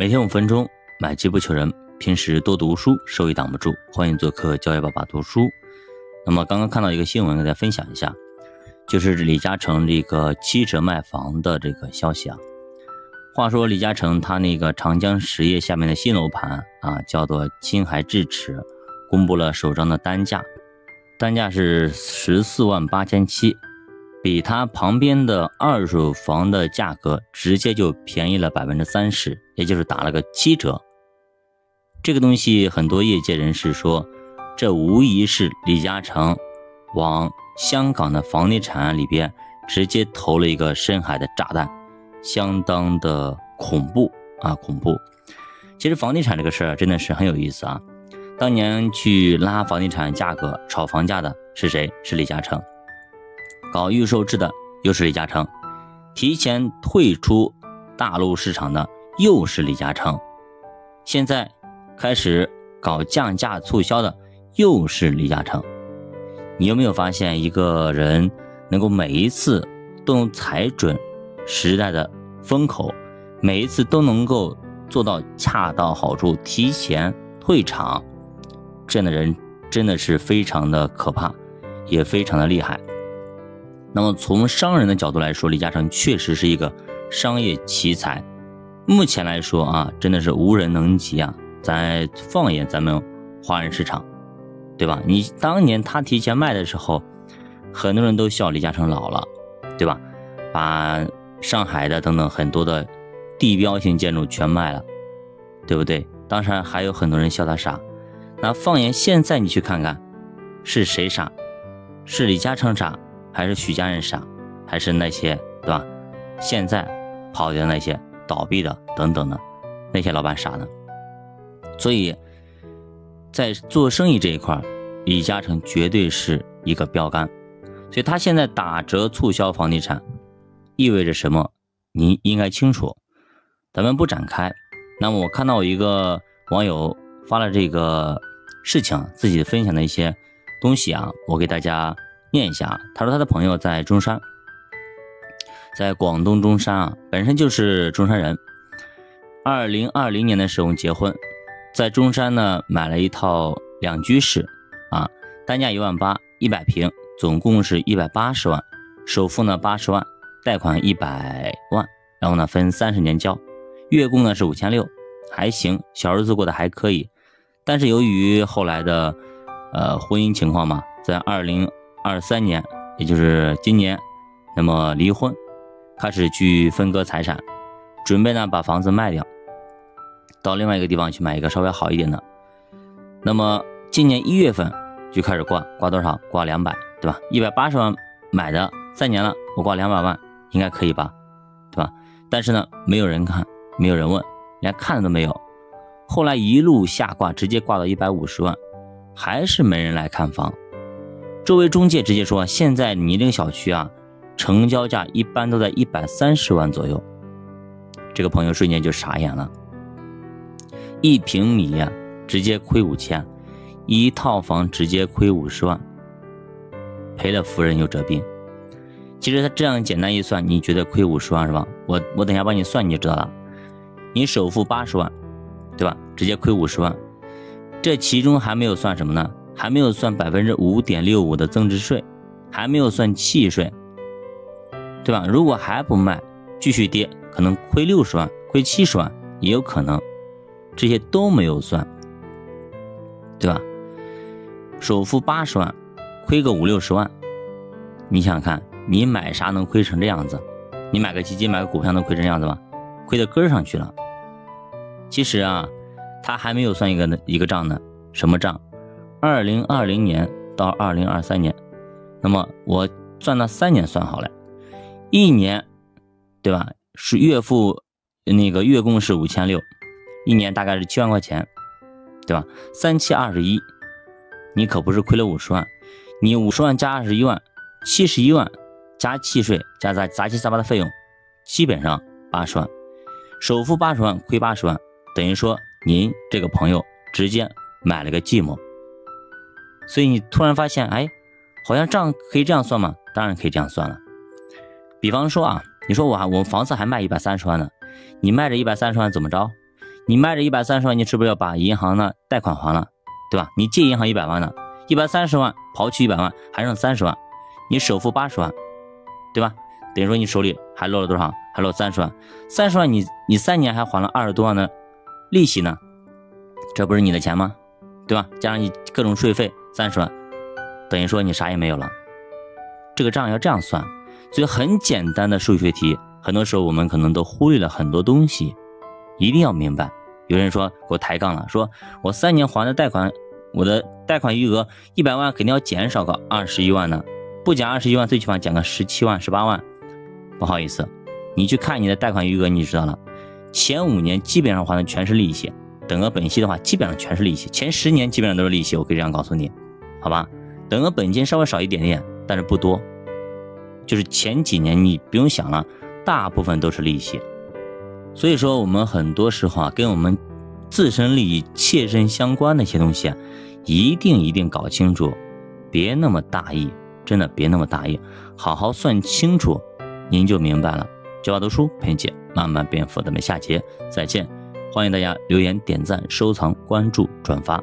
每天五分钟，买机不求人。平时多读书，收益挡不住。欢迎做客教育爸爸读书。那么刚刚看到一个新闻，跟大家分享一下，就是李嘉诚这个七折卖房的这个消息啊。话说李嘉诚他那个长江实业下面的新楼盘啊，叫做青海智齿，公布了首张的单价，单价是十四万八千七。比他旁边的二手房的价格直接就便宜了百分之三十，也就是打了个七折。这个东西很多业界人士说，这无疑是李嘉诚往香港的房地产里边直接投了一个深海的炸弹，相当的恐怖啊恐怖。其实房地产这个事儿真的是很有意思啊。当年去拉房地产价格、炒房价的是谁？是李嘉诚。搞预售制的又是李嘉诚，提前退出大陆市场的又是李嘉诚，现在开始搞降价促销的又是李嘉诚。你有没有发现一个人能够每一次都能踩准时代的风口，每一次都能够做到恰到好处，提前退场，这样的人真的是非常的可怕，也非常的厉害。那么从商人的角度来说，李嘉诚确实是一个商业奇才。目前来说啊，真的是无人能及啊！咱放眼咱们华人市场，对吧？你当年他提前卖的时候，很多人都笑李嘉诚老了，对吧？把上海的等等很多的地标性建筑全卖了，对不对？当然还有很多人笑他傻。那放眼现在，你去看看，是谁傻？是李嘉诚傻？还是许家人傻，还是那些对吧？现在跑掉那些倒闭的等等的那些老板傻呢？所以，在做生意这一块，李嘉诚绝对是一个标杆。所以他现在打折促销房地产，意味着什么？您应该清楚。咱们不展开。那么我看到一个网友发了这个事情，自己分享的一些东西啊，我给大家。念一下，他说他的朋友在中山，在广东中山啊，本身就是中山人。二零二零年的时候结婚，在中山呢买了一套两居室啊，单价一万八，一百平，总共是一百八十万，首付呢八十万，贷款一百万，然后呢分三十年交，月供呢是五千六，还行，小日子过得还可以。但是由于后来的呃婚姻情况嘛，在二零。二三年，也就是今年，那么离婚，开始去分割财产，准备呢把房子卖掉，到另外一个地方去买一个稍微好一点的。那么今年一月份就开始挂，挂多少？挂两百，对吧？一百八十万买的，三年了，我挂两百万，应该可以吧？对吧？但是呢，没有人看，没有人问，连看都没有。后来一路下挂，直接挂到一百五十万，还是没人来看房。周围中介直接说，现在你这个小区啊，成交价一般都在一百三十万左右。这个朋友瞬间就傻眼了，一平米呀，直接亏五千，一套房直接亏五十万，赔了夫人又折兵。其实他这样简单一算，你觉得亏五十万是吧？我我等下帮你算你就知道了。你首付八十万，对吧？直接亏五十万，这其中还没有算什么呢？还没有算百分之五点六五的增值税，还没有算契税，对吧？如果还不卖，继续跌，可能亏六十万、亏七十万也有可能，这些都没有算，对吧？首付八十万，亏个五六十万，你想想看，你买啥能亏成这样子？你买个基金、买个股票能亏成这样子吗？亏到根上去了。其实啊，他还没有算一个一个账呢，什么账？二零二零年到二零二三年，那么我算那三年算好了，一年，对吧？是月付那个月供是五千六，一年大概是七万块钱，对吧？三七二十一，你可不是亏了五十万，你五十万加二十一万，七十一万加契税加杂杂七杂八的费用，基本上八十万，首付八十万亏八十万，等于说您这个朋友直接买了个寂寞。所以你突然发现，哎，好像账可以这样算吗？当然可以这样算了。比方说啊，你说我我房子还卖一百三十万呢，你卖这一百三十万怎么着？你卖这一百三十万，你是不是要把银行的贷款还了，对吧？你借银行一百万呢，一百三十万刨去一百万，还剩三十万，你首付八十万，对吧？等于说你手里还落了多少？还落三十万，三十万你你三年还还了二十多万的利息呢，这不是你的钱吗？对吧？加上你各种税费三十万，等于说你啥也没有了。这个账要这样算，所以很简单的数学题，很多时候我们可能都忽略了很多东西，一定要明白。有人说给我抬杠了，说我三年还的贷款，我的贷款余额一百万肯定要减少个二十一万呢，不减二十一万，最起码减个十七万、十八万。不好意思。你去看你的贷款余额，你就知道了，前五年基本上还的全是利息，等额本息的话基本上全是利息，前十年基本上都是利息，我可以这样告诉你，好吧？等额本金稍微少一点点，但是不多，就是前几年你不用想了，大部分都是利息。所以说我们很多时候啊，跟我们自身利益切身相关的一些东西啊，一定一定搞清楚，别那么大意，真的别那么大意，好好算清楚，您就明白了。教娃读书陪你姐慢慢变富，咱们下节再见！欢迎大家留言、点赞、收藏、关注、转发。